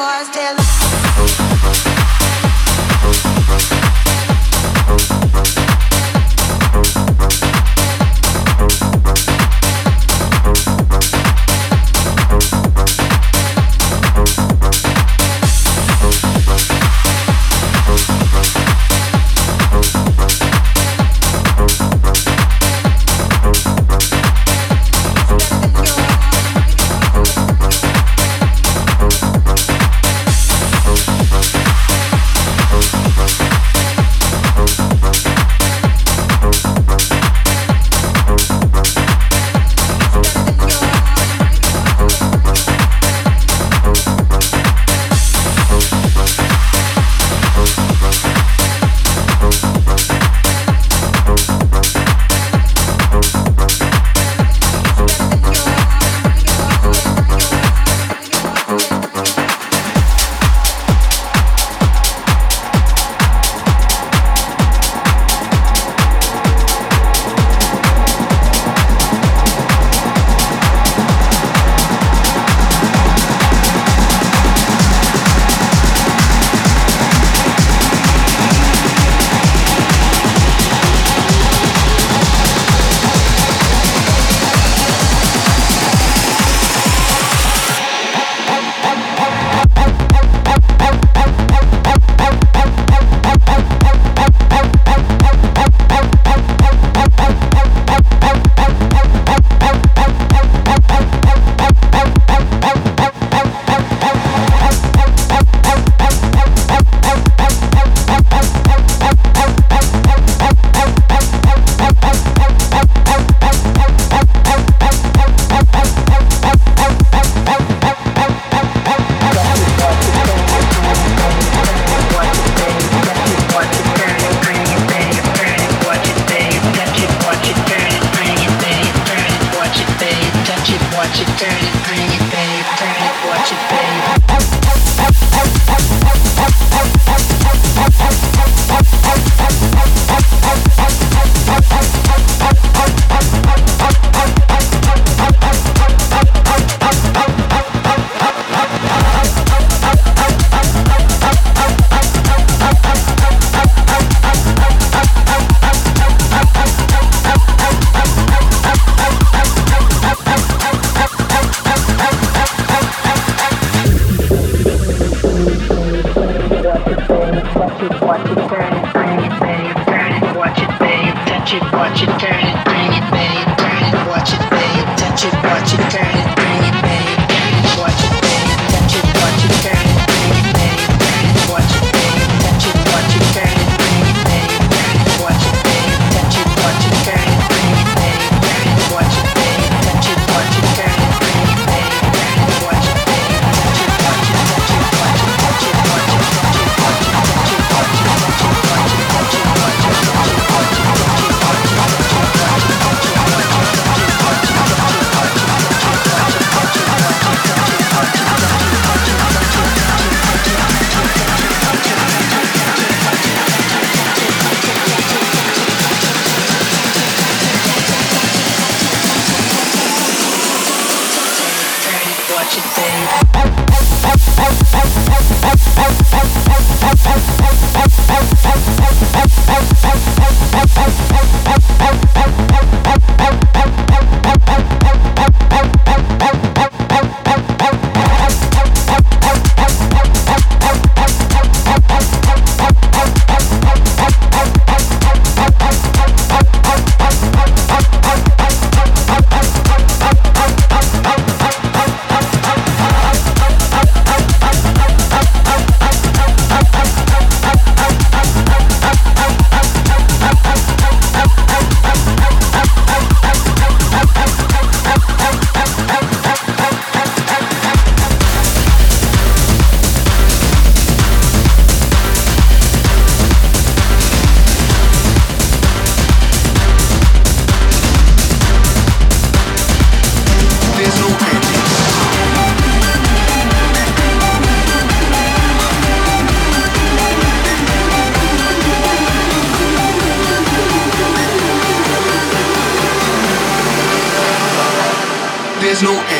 stars, still there's no end.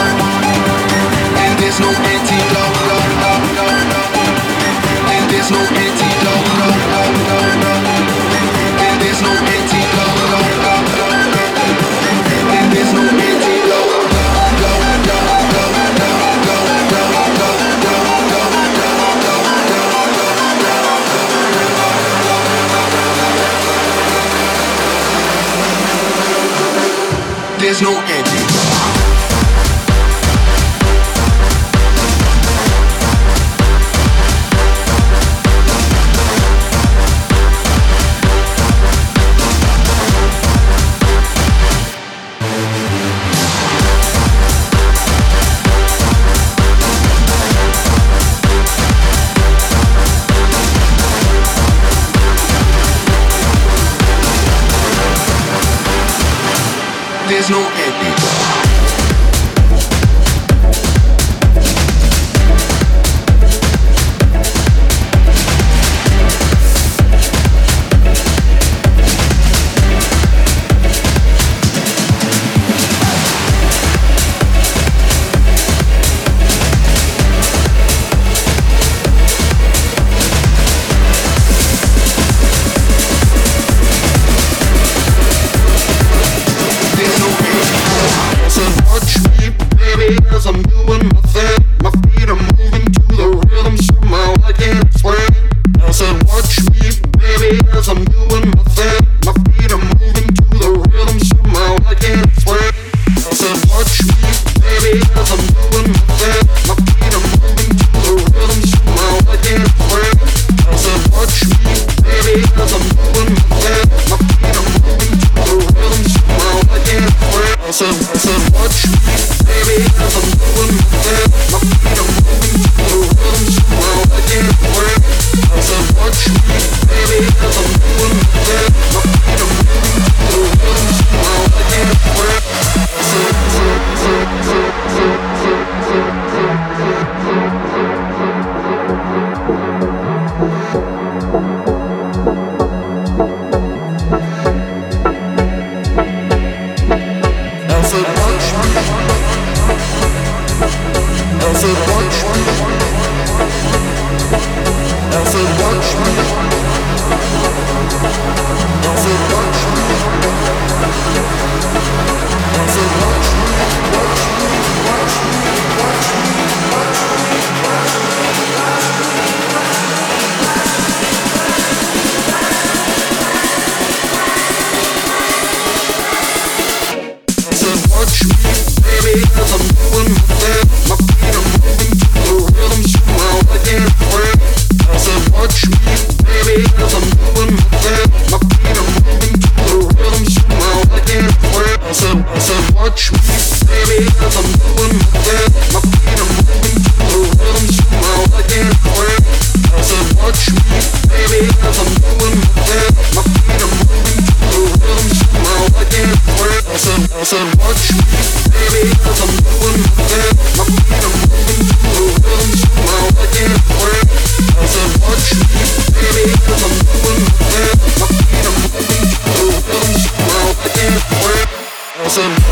there's no antidote. There's no antidote. There's no antidote. There's no antidote.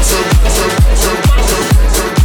so so so so so